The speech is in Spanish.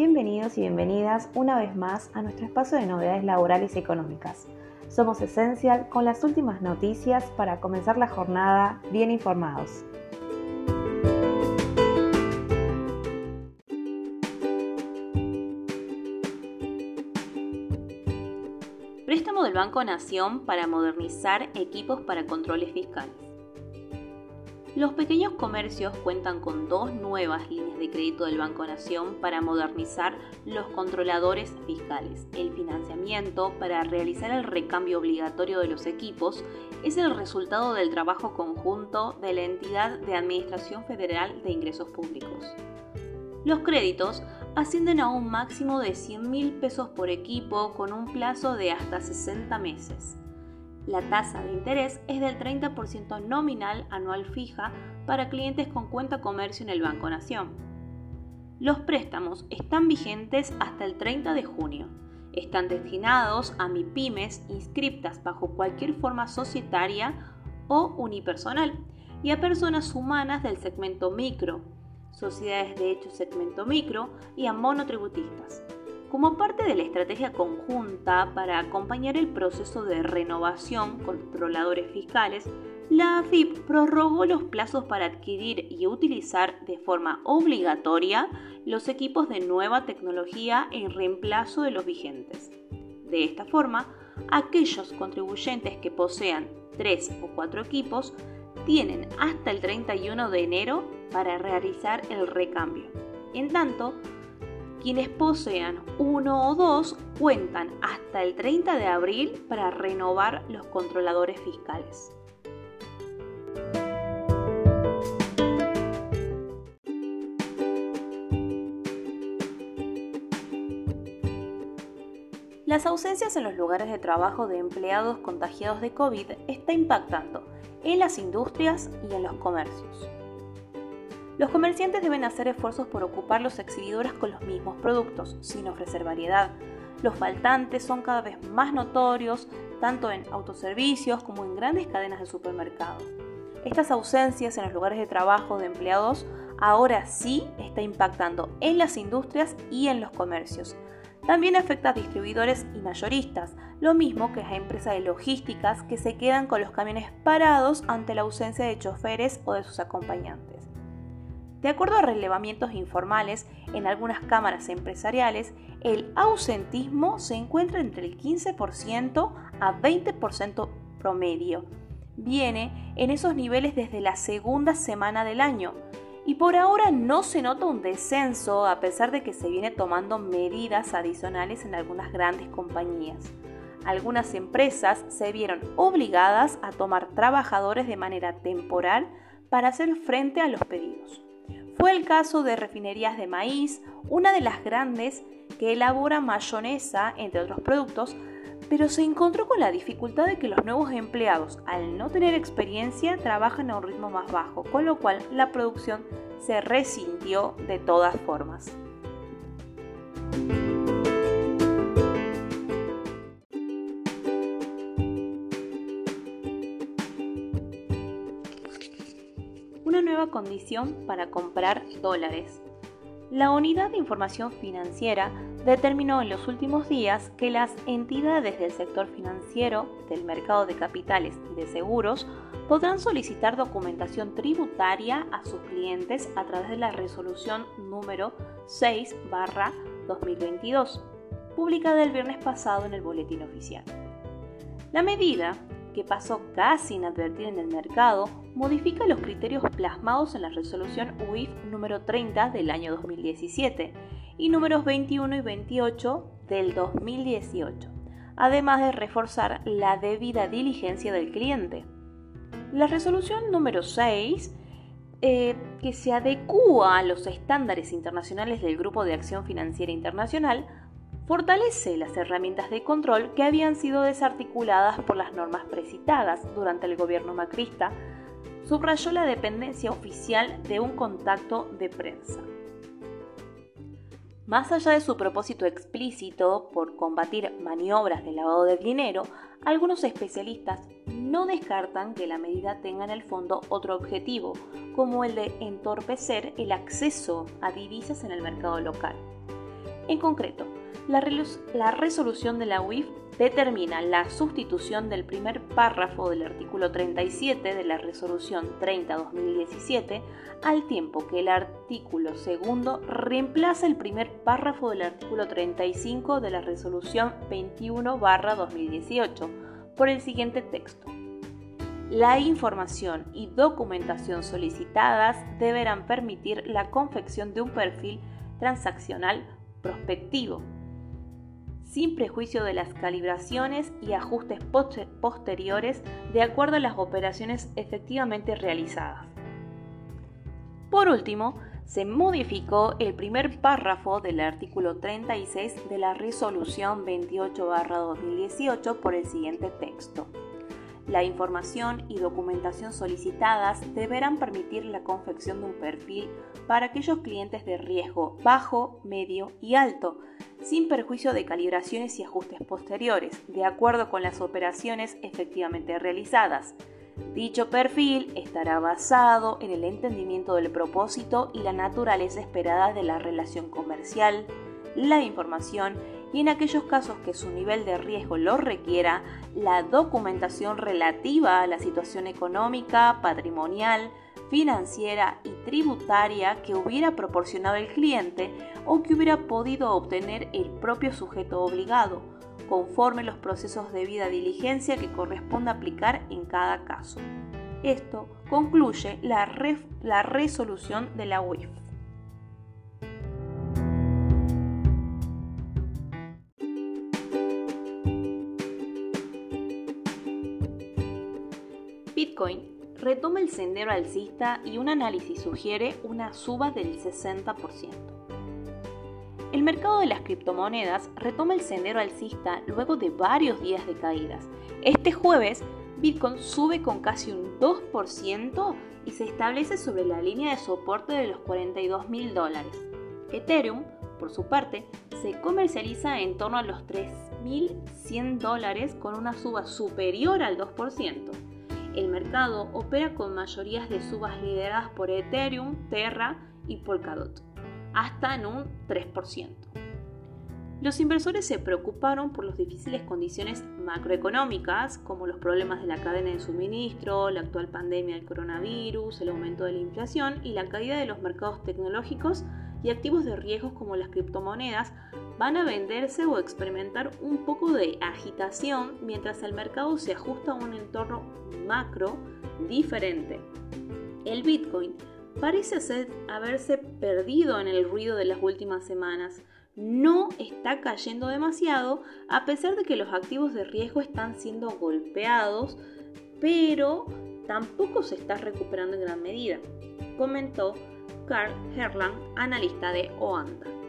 bienvenidos y bienvenidas una vez más a nuestro espacio de novedades laborales y económicas. Somos Esencial con las últimas noticias para comenzar la jornada bien informados. Préstamo del Banco Nación para modernizar equipos para controles fiscales. Los pequeños comercios cuentan con dos nuevas líneas de crédito del Banco Nación para modernizar los controladores fiscales. El financiamiento para realizar el recambio obligatorio de los equipos es el resultado del trabajo conjunto de la entidad de Administración Federal de Ingresos Públicos. Los créditos ascienden a un máximo de 100 mil pesos por equipo con un plazo de hasta 60 meses. La tasa de interés es del 30% nominal anual fija para clientes con cuenta comercio en el Banco Nación. Los préstamos están vigentes hasta el 30 de junio. Están destinados a MIPIMES inscriptas bajo cualquier forma societaria o unipersonal y a personas humanas del segmento micro, sociedades de hecho segmento micro y a monotributistas. Como parte de la estrategia conjunta para acompañar el proceso de renovación controladores fiscales, la AFIP prorrogó los plazos para adquirir y utilizar de forma obligatoria los equipos de nueva tecnología en reemplazo de los vigentes. De esta forma, aquellos contribuyentes que posean tres o cuatro equipos tienen hasta el 31 de enero para realizar el recambio. En tanto, quienes posean uno o dos cuentan hasta el 30 de abril para renovar los controladores fiscales. Las ausencias en los lugares de trabajo de empleados contagiados de COVID está impactando en las industrias y en los comercios. Los comerciantes deben hacer esfuerzos por ocupar los exhibidores con los mismos productos, sin ofrecer variedad. Los faltantes son cada vez más notorios, tanto en autoservicios como en grandes cadenas de supermercado. Estas ausencias en los lugares de trabajo de empleados ahora sí está impactando en las industrias y en los comercios. También afecta a distribuidores y mayoristas, lo mismo que a empresas de logísticas que se quedan con los camiones parados ante la ausencia de choferes o de sus acompañantes. De acuerdo a relevamientos informales en algunas cámaras empresariales, el ausentismo se encuentra entre el 15% a 20% promedio. Viene en esos niveles desde la segunda semana del año y por ahora no se nota un descenso a pesar de que se viene tomando medidas adicionales en algunas grandes compañías. Algunas empresas se vieron obligadas a tomar trabajadores de manera temporal para hacer frente a los pedidos. Fue el caso de Refinerías de Maíz, una de las grandes que elabora mayonesa, entre otros productos, pero se encontró con la dificultad de que los nuevos empleados, al no tener experiencia, trabajan a un ritmo más bajo, con lo cual la producción se resintió de todas formas. Nueva condición para comprar dólares. La Unidad de Información Financiera determinó en los últimos días que las entidades del sector financiero, del mercado de capitales y de seguros podrán solicitar documentación tributaria a sus clientes a través de la resolución número 6-2022, publicada el viernes pasado en el Boletín Oficial. La medida que pasó casi inadvertida en el mercado, modifica los criterios plasmados en la resolución UIF número 30 del año 2017 y números 21 y 28 del 2018, además de reforzar la debida diligencia del cliente. La resolución número 6 eh, que se adecúa a los estándares internacionales del Grupo de Acción Financiera Internacional, fortalece las herramientas de control que habían sido desarticuladas por las normas precitadas durante el gobierno macrista, subrayó la dependencia oficial de un contacto de prensa. Más allá de su propósito explícito por combatir maniobras de lavado de dinero, algunos especialistas no descartan que la medida tenga en el fondo otro objetivo, como el de entorpecer el acceso a divisas en el mercado local. En concreto, la, resolución de la UIF determina la sustitución del primer párrafo del artículo 37 de la resolución 30-2017 al tiempo que el artículo segundo reemplaza el primer párrafo del artículo 35 de la resolución 21-2018 por el siguiente texto. La información y documentación solicitadas deberán permitir la confección de un perfil transaccional prospectivo sin prejuicio de las calibraciones y ajustes posteriores de acuerdo a las operaciones efectivamente realizadas. Por último, se modificó el primer párrafo del artículo 36 de la resolución 28-2018 por el siguiente texto. La información y documentación solicitadas deberán permitir la confección de un perfil para aquellos clientes de riesgo bajo, medio y alto, sin perjuicio de calibraciones y ajustes posteriores, de acuerdo con las operaciones efectivamente realizadas. Dicho perfil estará basado en el entendimiento del propósito y la naturaleza esperada de la relación comercial, la información y en aquellos casos que su nivel de riesgo lo requiera, la documentación relativa a la situación económica, patrimonial, financiera y tributaria que hubiera proporcionado el cliente o que hubiera podido obtener el propio sujeto obligado, conforme los procesos de vida diligencia que corresponde aplicar en cada caso. Esto concluye la, la resolución de la UIF. Bitcoin retoma el sendero alcista y un análisis sugiere una suba del 60%. El mercado de las criptomonedas retoma el sendero alcista luego de varios días de caídas. Este jueves, Bitcoin sube con casi un 2% y se establece sobre la línea de soporte de los 42 mil dólares. Ethereum, por su parte, se comercializa en torno a los 3.100 dólares con una suba superior al 2%. El mercado opera con mayorías de subas lideradas por Ethereum, Terra y Polkadot, hasta en un 3%. Los inversores se preocuparon por las difíciles condiciones macroeconómicas, como los problemas de la cadena de suministro, la actual pandemia del coronavirus, el aumento de la inflación y la caída de los mercados tecnológicos y activos de riesgos como las criptomonedas van a venderse o experimentar un poco de agitación mientras el mercado se ajusta a un entorno macro diferente. El Bitcoin parece haberse perdido en el ruido de las últimas semanas. No está cayendo demasiado a pesar de que los activos de riesgo están siendo golpeados, pero tampoco se está recuperando en gran medida, comentó Carl Herland, analista de Oanda.